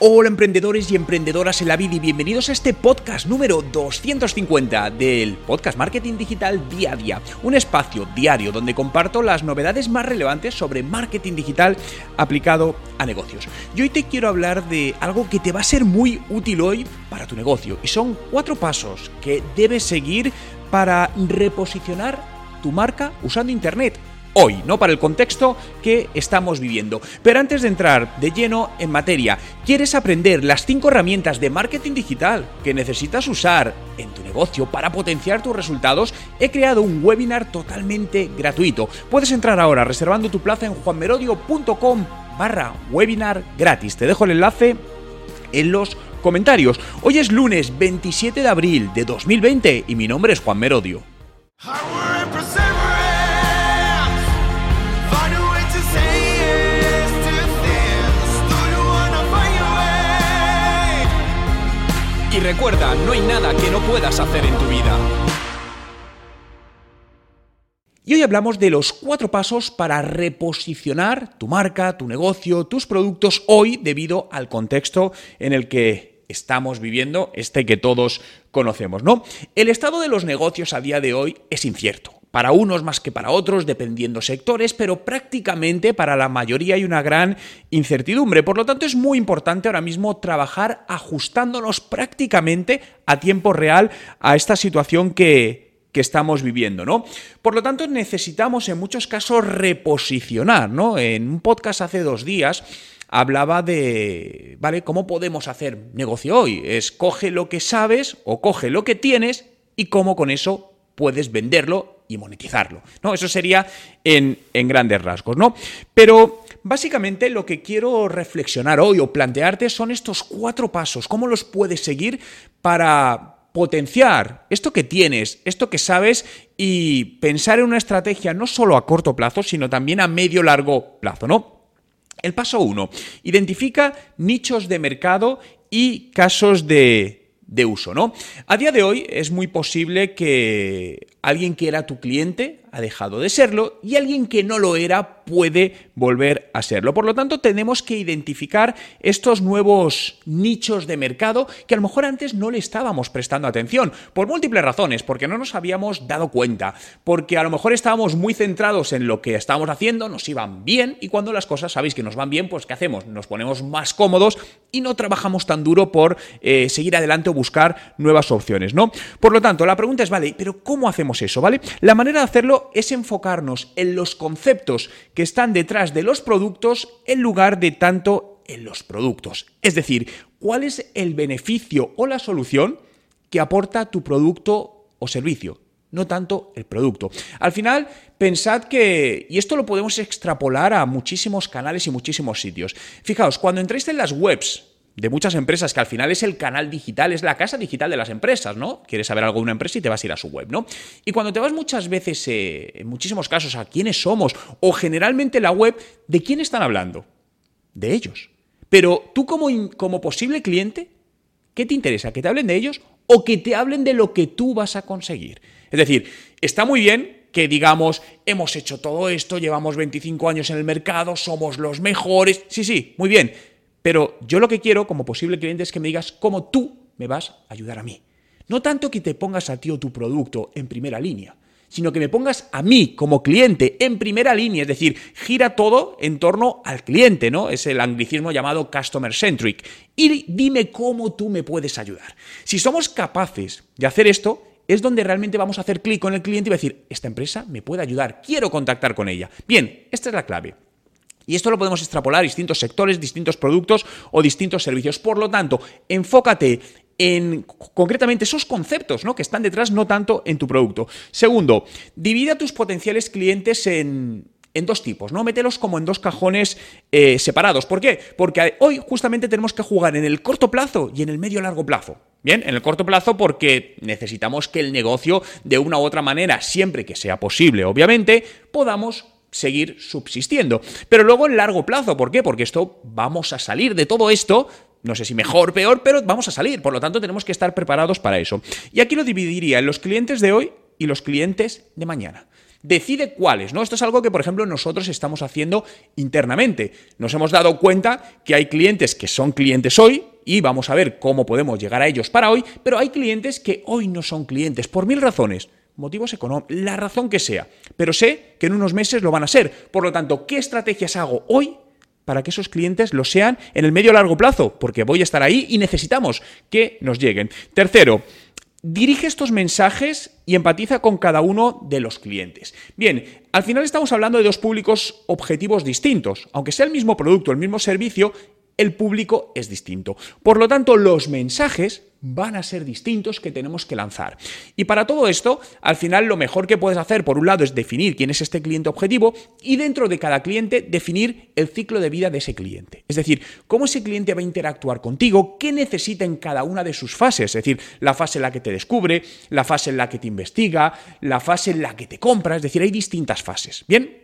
Hola emprendedores y emprendedoras en la vida y bienvenidos a este podcast número 250 del podcast Marketing Digital Día a Día, un espacio diario donde comparto las novedades más relevantes sobre marketing digital aplicado a negocios. Y hoy te quiero hablar de algo que te va a ser muy útil hoy para tu negocio y son cuatro pasos que debes seguir para reposicionar tu marca usando Internet hoy, ¿no? Para el contexto que estamos viviendo. Pero antes de entrar de lleno en materia, ¿quieres aprender las 5 herramientas de marketing digital que necesitas usar en tu negocio para potenciar tus resultados? He creado un webinar totalmente gratuito. Puedes entrar ahora reservando tu plaza en juanmerodio.com barra webinar gratis. Te dejo el enlace en los comentarios. Hoy es lunes 27 de abril de 2020 y mi nombre es Juan Merodio. Y recuerda, no hay nada que no puedas hacer en tu vida. Y hoy hablamos de los cuatro pasos para reposicionar tu marca, tu negocio, tus productos hoy debido al contexto en el que estamos viviendo, este que todos conocemos, ¿no? El estado de los negocios a día de hoy es incierto para unos más que para otros, dependiendo sectores, pero prácticamente para la mayoría hay una gran incertidumbre. Por lo tanto, es muy importante ahora mismo trabajar ajustándonos prácticamente a tiempo real a esta situación que, que estamos viviendo, ¿no? Por lo tanto, necesitamos en muchos casos reposicionar, ¿no? En un podcast hace dos días hablaba de, ¿vale? ¿Cómo podemos hacer negocio hoy? Es coge lo que sabes o coge lo que tienes y cómo con eso puedes venderlo y monetizarlo. ¿no? Eso sería en, en grandes rasgos, ¿no? Pero básicamente lo que quiero reflexionar hoy o plantearte son estos cuatro pasos. ¿Cómo los puedes seguir para potenciar esto que tienes, esto que sabes y pensar en una estrategia no solo a corto plazo, sino también a medio largo plazo, ¿no? El paso uno, identifica nichos de mercado y casos de, de uso, ¿no? A día de hoy es muy posible que alguien que era tu cliente ha dejado de serlo y alguien que no lo era puede volver a serlo. Por lo tanto, tenemos que identificar estos nuevos nichos de mercado que a lo mejor antes no le estábamos prestando atención, por múltiples razones, porque no nos habíamos dado cuenta, porque a lo mejor estábamos muy centrados en lo que estábamos haciendo, nos iban bien y cuando las cosas sabéis que nos van bien, pues ¿qué hacemos? Nos ponemos más cómodos y no trabajamos tan duro por eh, seguir adelante o buscar nuevas opciones, ¿no? Por lo tanto, la pregunta es, vale, pero ¿cómo hacemos eso, vale? La manera de hacerlo es enfocarnos en los conceptos que están detrás de los productos en lugar de tanto en los productos. Es decir, cuál es el beneficio o la solución que aporta tu producto o servicio no tanto el producto. Al final, pensad que, y esto lo podemos extrapolar a muchísimos canales y muchísimos sitios. Fijaos, cuando entráis en las webs de muchas empresas, que al final es el canal digital, es la casa digital de las empresas, ¿no? Quieres saber algo de una empresa y te vas a ir a su web, ¿no? Y cuando te vas muchas veces, eh, en muchísimos casos, a quiénes somos, o generalmente la web, ¿de quién están hablando? De ellos. Pero tú como, como posible cliente, ¿qué te interesa? ¿Que te hablen de ellos o que te hablen de lo que tú vas a conseguir? Es decir, está muy bien que digamos, hemos hecho todo esto, llevamos 25 años en el mercado, somos los mejores. Sí, sí, muy bien pero yo lo que quiero como posible cliente es que me digas cómo tú me vas a ayudar a mí. No tanto que te pongas a ti o tu producto en primera línea, sino que me pongas a mí como cliente en primera línea, es decir, gira todo en torno al cliente, ¿no? Es el anglicismo llamado customer centric. Y dime cómo tú me puedes ayudar. Si somos capaces de hacer esto, es donde realmente vamos a hacer clic con el cliente y decir, esta empresa me puede ayudar, quiero contactar con ella. Bien, esta es la clave. Y esto lo podemos extrapolar a distintos sectores, distintos productos o distintos servicios. Por lo tanto, enfócate en concretamente esos conceptos ¿no? que están detrás, no tanto en tu producto. Segundo, divide a tus potenciales clientes en, en dos tipos, ¿no? Mételos como en dos cajones eh, separados. ¿Por qué? Porque hoy justamente tenemos que jugar en el corto plazo y en el medio largo plazo. Bien, en el corto plazo porque necesitamos que el negocio de una u otra manera, siempre que sea posible, obviamente, podamos seguir subsistiendo. Pero luego en largo plazo, ¿por qué? Porque esto vamos a salir de todo esto no sé si mejor, peor, pero vamos a salir. Por lo tanto, tenemos que estar preparados para eso. Y aquí lo dividiría en los clientes de hoy y los clientes de mañana. Decide cuáles, ¿no? Esto es algo que, por ejemplo, nosotros estamos haciendo internamente. Nos hemos dado cuenta que hay clientes que son clientes hoy y vamos a ver cómo podemos llegar a ellos para hoy, pero hay clientes que hoy no son clientes por mil razones motivos económicos, la razón que sea, pero sé que en unos meses lo van a ser. Por lo tanto, ¿qué estrategias hago hoy para que esos clientes lo sean en el medio largo plazo? Porque voy a estar ahí y necesitamos que nos lleguen. Tercero, dirige estos mensajes y empatiza con cada uno de los clientes. Bien, al final estamos hablando de dos públicos objetivos distintos. Aunque sea el mismo producto, el mismo servicio, el público es distinto. Por lo tanto, los mensajes van a ser distintos que tenemos que lanzar. Y para todo esto, al final lo mejor que puedes hacer, por un lado, es definir quién es este cliente objetivo y dentro de cada cliente definir el ciclo de vida de ese cliente. Es decir, cómo ese cliente va a interactuar contigo, qué necesita en cada una de sus fases, es decir, la fase en la que te descubre, la fase en la que te investiga, la fase en la que te compra, es decir, hay distintas fases. Bien,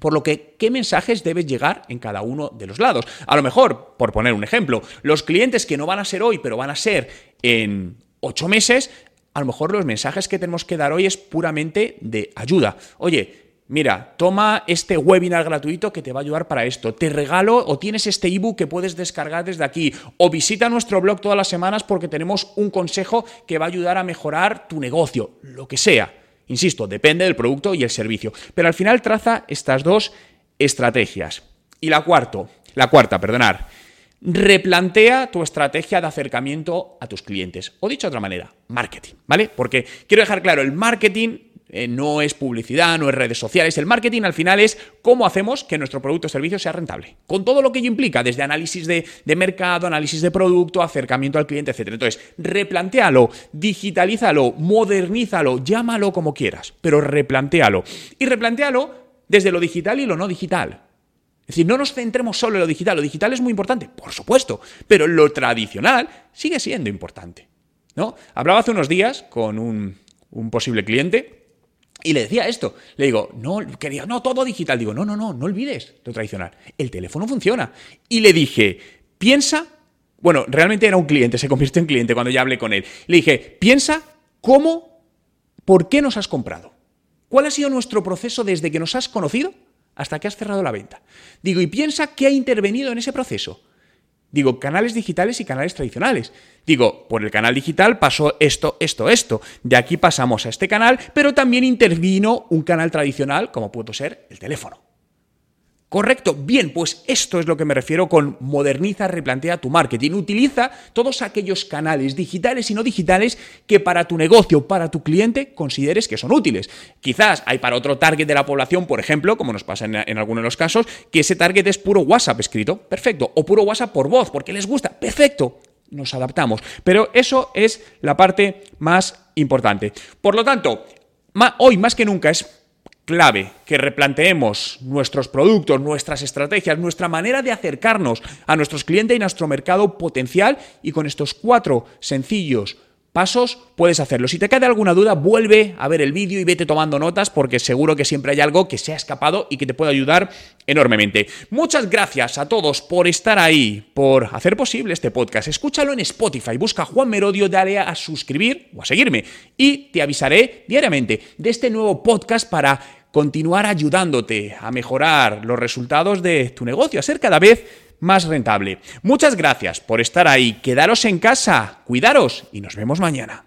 por lo que, ¿qué mensajes debes llegar en cada uno de los lados? A lo mejor, por poner un ejemplo, los clientes que no van a ser hoy, pero van a ser en ocho meses, a lo mejor los mensajes que tenemos que dar hoy es puramente de ayuda. Oye, mira, toma este webinar gratuito que te va a ayudar para esto. Te regalo o tienes este ebook que puedes descargar desde aquí. O visita nuestro blog todas las semanas porque tenemos un consejo que va a ayudar a mejorar tu negocio, lo que sea. Insisto, depende del producto y el servicio. Pero al final traza estas dos estrategias. Y la cuarto, la cuarta, perdonar, replantea tu estrategia de acercamiento a tus clientes. O dicho de otra manera, marketing, ¿vale? Porque quiero dejar claro, el marketing eh, no es publicidad, no es redes sociales. El marketing al final es cómo hacemos que nuestro producto o servicio sea rentable. Con todo lo que ello implica, desde análisis de, mercado, análisis de producto, acercamiento al cliente, etc. Entonces, replantéalo, digitalízalo, modernízalo, llámalo como quieras, pero replantéalo. Y replantéalo desde lo digital y lo no digital. Es decir, no nos centremos solo en lo digital. Lo digital es muy importante, por supuesto, pero lo tradicional sigue siendo importante. ¿no? Hablaba hace unos días con un posible cliente y le decía esto, le digo, no, quería, no, todo digital. Digo, no, no, no, no olvides lo tradicional. El teléfono funciona. Y le dije, piensa, bueno, realmente era un cliente, se convirtió en cliente cuando ya hablé con él. Le dije, piensa cómo, por qué nos has comprado. ¿Cuál ha sido nuestro proceso desde que nos has conocido hasta que has cerrado la venta? Digo, y piensa qué ha intervenido en ese proceso. Digo, canales digitales y canales tradicionales. Digo, por el canal digital pasó esto, esto, esto. De aquí pasamos a este canal, pero también intervino un canal tradicional como puede ser el teléfono. Correcto, bien, pues esto es lo que me refiero con moderniza, replantea tu marketing. Utiliza todos aquellos canales digitales y no digitales que para tu negocio, para tu cliente, consideres que son útiles. Quizás hay para otro target de la población, por ejemplo, como nos pasa en, algunos de los casos, que ese target es puro WhatsApp escrito, perfecto, o puro WhatsApp por voz, porque les gusta, perfecto, nos adaptamos. Pero eso es la parte más importante. Por lo tanto, hoy más que nunca es clave que replanteemos nuestros productos, nuestras estrategias, nuestra manera de acercarnos a nuestros clientes y nuestro mercado potencial y con estos cuatro sencillos pasos puedes hacerlo. Si te queda alguna duda, vuelve a ver el vídeo y vete tomando notas porque seguro que siempre hay algo que se ha escapado y que te puede ayudar enormemente. Muchas gracias a todos por estar ahí, por hacer posible este podcast. Escúchalo en Spotify, busca Juan Merodio, dale a suscribir o a seguirme y te avisaré diariamente de este nuevo podcast para continuar ayudándote a mejorar los resultados de tu negocio, a ser cada vez más rentable. Muchas gracias por estar ahí. Quedaros en casa, cuidaros y nos vemos mañana.